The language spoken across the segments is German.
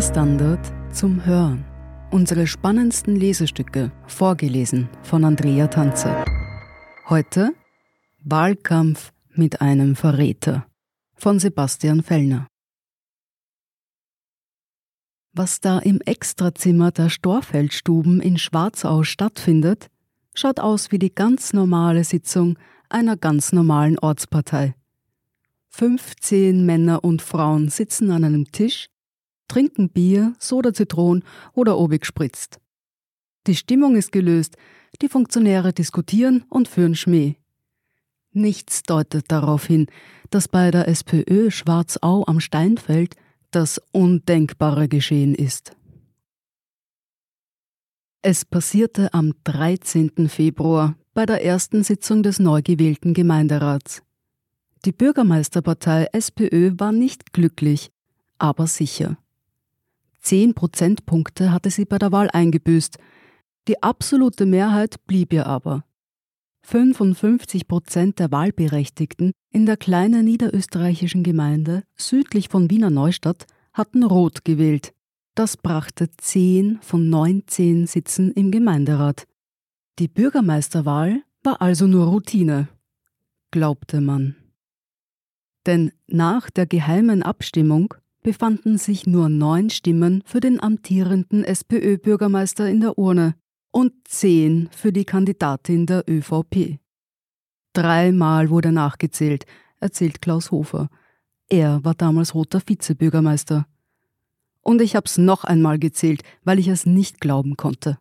MDR Standard zum Hören. Unsere spannendsten Lesestücke, vorgelesen von Andrea Tanzer. Heute Wahlkampf mit einem Verräter von Sebastian Fellner. Was da im Extrazimmer der Storfeldstuben in Schwarzau stattfindet, schaut aus wie die ganz normale Sitzung einer ganz normalen Ortspartei. 15 Männer und Frauen sitzen an einem Tisch, trinken Bier, Soda Zitron oder obig spritzt. Die Stimmung ist gelöst, die Funktionäre diskutieren und führen Schmäh. Nichts deutet darauf hin, dass bei der SPÖ Schwarzau am Steinfeld das Undenkbare geschehen ist. Es passierte am 13. Februar bei der ersten Sitzung des neu gewählten Gemeinderats. Die Bürgermeisterpartei SPÖ war nicht glücklich, aber sicher. Zehn Prozentpunkte hatte sie bei der Wahl eingebüßt. Die absolute Mehrheit blieb ihr aber. 55 Prozent der Wahlberechtigten in der kleinen niederösterreichischen Gemeinde südlich von Wiener Neustadt hatten Rot gewählt. Das brachte 10 von 19 Sitzen im Gemeinderat. Die Bürgermeisterwahl war also nur Routine, glaubte man. Denn nach der geheimen Abstimmung befanden sich nur neun Stimmen für den amtierenden SPÖ-Bürgermeister in der Urne und zehn für die Kandidatin der ÖVP. Dreimal wurde nachgezählt, erzählt Klaus Hofer. Er war damals roter Vizebürgermeister. Und ich hab's noch einmal gezählt, weil ich es nicht glauben konnte.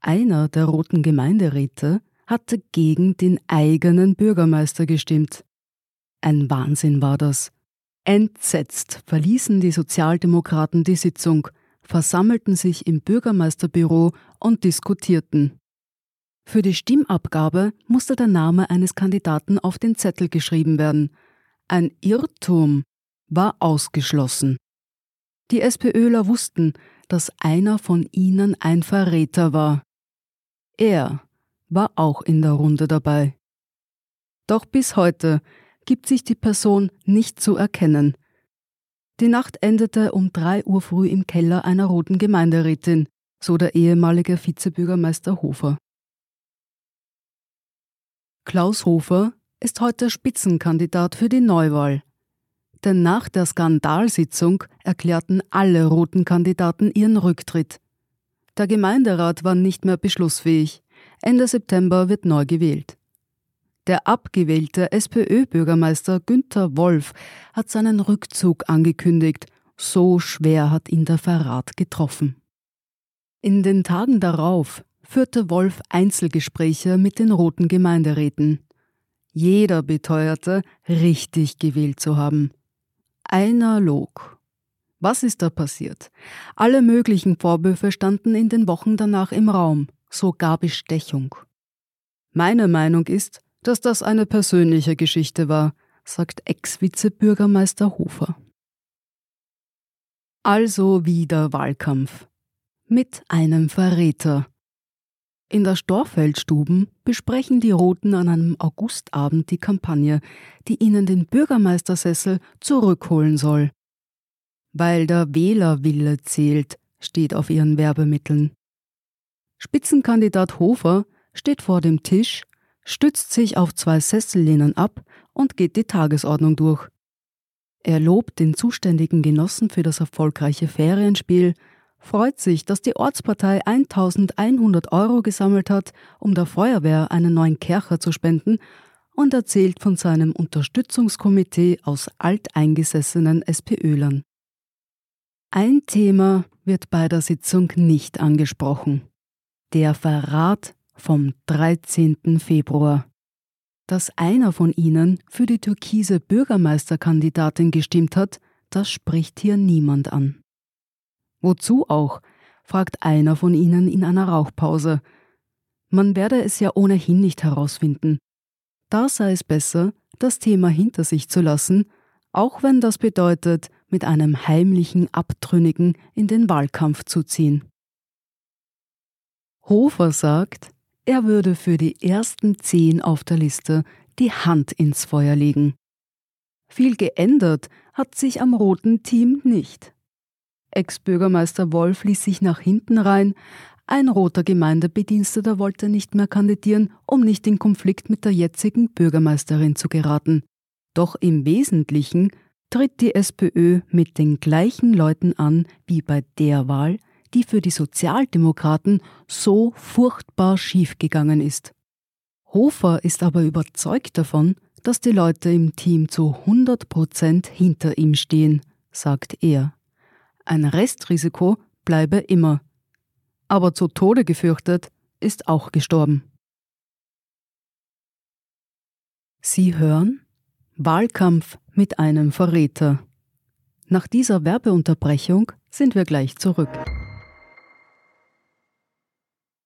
Einer der roten Gemeinderäte hatte gegen den eigenen Bürgermeister gestimmt. Ein Wahnsinn war das. Entsetzt verließen die Sozialdemokraten die Sitzung, versammelten sich im Bürgermeisterbüro und diskutierten. Für die Stimmabgabe musste der Name eines Kandidaten auf den Zettel geschrieben werden. Ein Irrtum war ausgeschlossen. Die SPÖler wussten, dass einer von ihnen ein Verräter war. Er war auch in der Runde dabei. Doch bis heute gibt sich die Person nicht zu erkennen. Die Nacht endete um drei Uhr früh im Keller einer roten Gemeinderätin, so der ehemalige Vizebürgermeister Hofer. Klaus Hofer ist heute Spitzenkandidat für die Neuwahl. Denn nach der Skandalsitzung erklärten alle roten Kandidaten ihren Rücktritt. Der Gemeinderat war nicht mehr beschlussfähig. Ende September wird neu gewählt. Der abgewählte SPÖ-Bürgermeister Günther Wolf hat seinen Rückzug angekündigt. So schwer hat ihn der Verrat getroffen. In den Tagen darauf führte Wolf Einzelgespräche mit den roten Gemeinderäten. Jeder beteuerte, richtig gewählt zu haben. Einer log. Was ist da passiert? Alle möglichen Vorwürfe standen in den Wochen danach im Raum, sogar Bestechung. Meine Meinung ist, dass das eine persönliche Geschichte war, sagt Ex-Vizebürgermeister Hofer. Also wieder Wahlkampf. Mit einem Verräter. In der Storfeldstuben besprechen die Roten an einem Augustabend die Kampagne, die ihnen den Bürgermeistersessel zurückholen soll. Weil der Wählerwille zählt, steht auf ihren Werbemitteln. Spitzenkandidat Hofer steht vor dem Tisch stützt sich auf zwei Sessellehnen ab und geht die Tagesordnung durch. Er lobt den zuständigen Genossen für das erfolgreiche Ferienspiel, freut sich, dass die Ortspartei 1100 Euro gesammelt hat, um der Feuerwehr einen neuen Kercher zu spenden und erzählt von seinem Unterstützungskomitee aus alteingesessenen SPÖlern. Ein Thema wird bei der Sitzung nicht angesprochen. Der Verrat vom 13. Februar. Dass einer von ihnen für die türkise Bürgermeisterkandidatin gestimmt hat, das spricht hier niemand an. Wozu auch? fragt einer von ihnen in einer Rauchpause. Man werde es ja ohnehin nicht herausfinden. Da sei es besser, das Thema hinter sich zu lassen, auch wenn das bedeutet, mit einem heimlichen Abtrünnigen in den Wahlkampf zu ziehen. Hofer sagt, er würde für die ersten zehn auf der Liste die Hand ins Feuer legen. Viel geändert hat sich am roten Team nicht. Ex-Bürgermeister Wolf ließ sich nach hinten rein, ein roter Gemeindebediensteter wollte nicht mehr kandidieren, um nicht in Konflikt mit der jetzigen Bürgermeisterin zu geraten. Doch im Wesentlichen tritt die SPÖ mit den gleichen Leuten an wie bei der Wahl, die für die Sozialdemokraten so furchtbar schiefgegangen ist. Hofer ist aber überzeugt davon, dass die Leute im Team zu 100 Prozent hinter ihm stehen, sagt er. Ein Restrisiko bleibe immer. Aber zu Tode gefürchtet ist auch gestorben. Sie hören Wahlkampf mit einem Verräter. Nach dieser Werbeunterbrechung sind wir gleich zurück.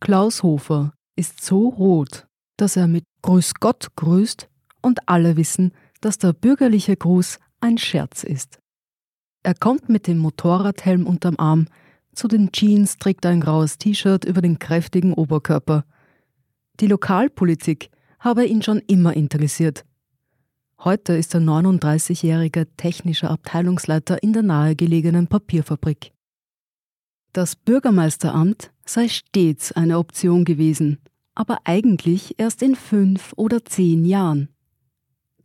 Klaus Hofer ist so rot, dass er mit Grüß Gott grüßt und alle wissen, dass der bürgerliche Gruß ein Scherz ist. Er kommt mit dem Motorradhelm unterm Arm, zu den Jeans trägt er ein graues T-Shirt über den kräftigen Oberkörper. Die Lokalpolitik habe ihn schon immer interessiert. Heute ist er 39-jähriger technischer Abteilungsleiter in der nahegelegenen Papierfabrik. Das Bürgermeisteramt sei stets eine Option gewesen, aber eigentlich erst in fünf oder zehn Jahren.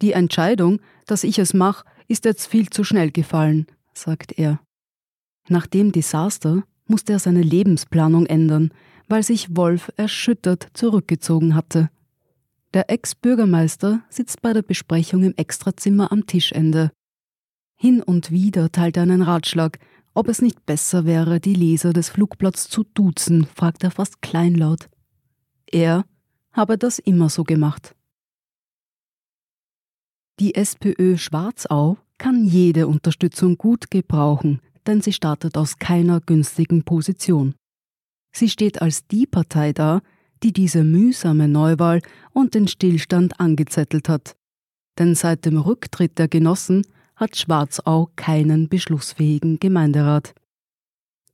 Die Entscheidung, dass ich es mache, ist jetzt viel zu schnell gefallen, sagt er. Nach dem Desaster musste er seine Lebensplanung ändern, weil sich Wolf erschüttert zurückgezogen hatte. Der Ex-Bürgermeister sitzt bei der Besprechung im Extrazimmer am Tischende. Hin und wieder teilt er einen Ratschlag, ob es nicht besser wäre, die Leser des Flugblatts zu duzen, fragt er fast kleinlaut. Er habe das immer so gemacht. Die SPÖ Schwarzau kann jede Unterstützung gut gebrauchen, denn sie startet aus keiner günstigen Position. Sie steht als die Partei da, die diese mühsame Neuwahl und den Stillstand angezettelt hat. Denn seit dem Rücktritt der Genossen hat Schwarzau keinen beschlussfähigen Gemeinderat.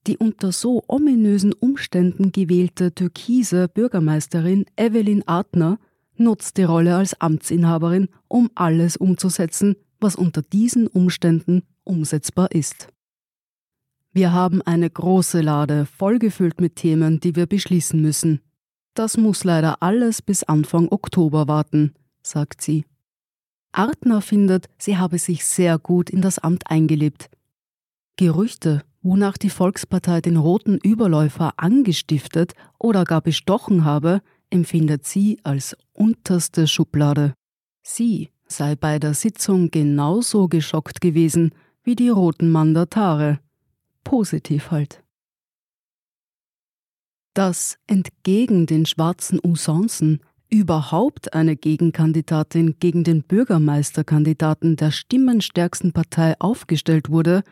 Die unter so ominösen Umständen gewählte türkise Bürgermeisterin Evelyn Artner nutzt die Rolle als Amtsinhaberin, um alles umzusetzen, was unter diesen Umständen umsetzbar ist. Wir haben eine große Lade vollgefüllt mit Themen, die wir beschließen müssen. Das muss leider alles bis Anfang Oktober warten, sagt sie. Artner findet, sie habe sich sehr gut in das Amt eingelebt. Gerüchte, wonach die Volkspartei den roten Überläufer angestiftet oder gar bestochen habe, empfindet sie als unterste Schublade. Sie sei bei der Sitzung genauso geschockt gewesen wie die roten Mandatare. Positiv halt. Dass entgegen den schwarzen Usancen überhaupt eine Gegenkandidatin gegen den Bürgermeisterkandidaten der stimmenstärksten Partei aufgestellt wurde,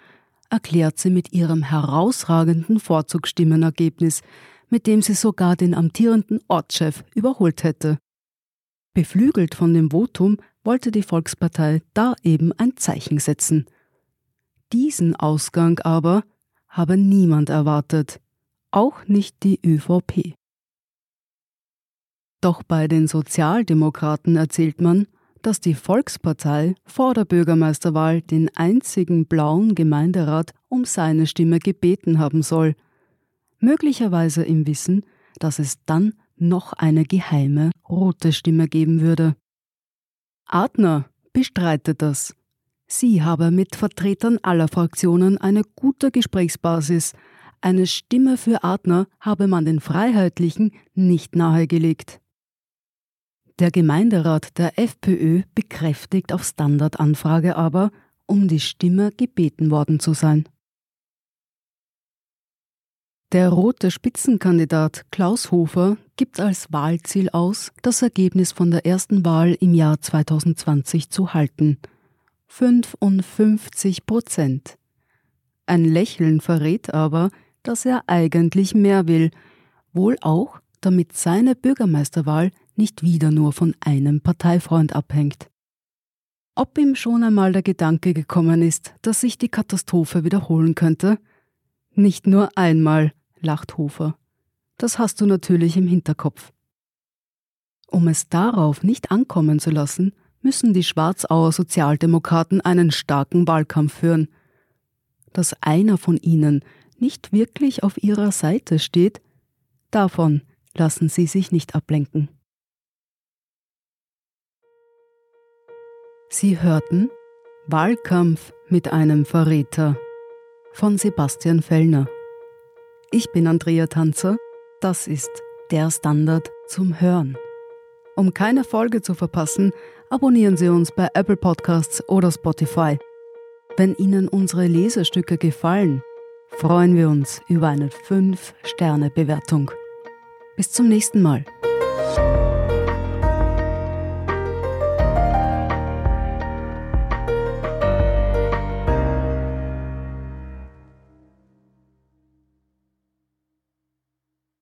erklärt sie mit ihrem herausragenden Vorzugsstimmenergebnis, mit dem sie sogar den amtierenden Ortschef überholt hätte. Beflügelt von dem Votum wollte die Volkspartei da eben ein Zeichen setzen. Diesen Ausgang aber habe niemand erwartet, auch nicht die ÖVP. Doch bei den Sozialdemokraten erzählt man, dass die Volkspartei vor der Bürgermeisterwahl den einzigen blauen Gemeinderat um seine Stimme gebeten haben soll, möglicherweise im Wissen, dass es dann noch eine geheime rote Stimme geben würde. Adner bestreitet das. Sie habe mit Vertretern aller Fraktionen eine gute Gesprächsbasis. Eine Stimme für Adner habe man den Freiheitlichen nicht nahegelegt. Der Gemeinderat der FPÖ bekräftigt auf Standardanfrage aber, um die Stimme gebeten worden zu sein. Der rote Spitzenkandidat Klaus Hofer gibt als Wahlziel aus, das Ergebnis von der ersten Wahl im Jahr 2020 zu halten. 55 Prozent. Ein Lächeln verrät aber, dass er eigentlich mehr will, wohl auch, damit seine Bürgermeisterwahl nicht wieder nur von einem Parteifreund abhängt. Ob ihm schon einmal der Gedanke gekommen ist, dass sich die Katastrophe wiederholen könnte? Nicht nur einmal, lacht Hofer. Das hast du natürlich im Hinterkopf. Um es darauf nicht ankommen zu lassen, müssen die Schwarzauer Sozialdemokraten einen starken Wahlkampf führen. Dass einer von ihnen nicht wirklich auf ihrer Seite steht, davon lassen sie sich nicht ablenken. Sie hörten Wahlkampf mit einem Verräter von Sebastian Fellner. Ich bin Andrea Tanzer, das ist der Standard zum Hören. Um keine Folge zu verpassen, abonnieren Sie uns bei Apple Podcasts oder Spotify. Wenn Ihnen unsere Lesestücke gefallen, freuen wir uns über eine 5-Sterne-Bewertung. Bis zum nächsten Mal.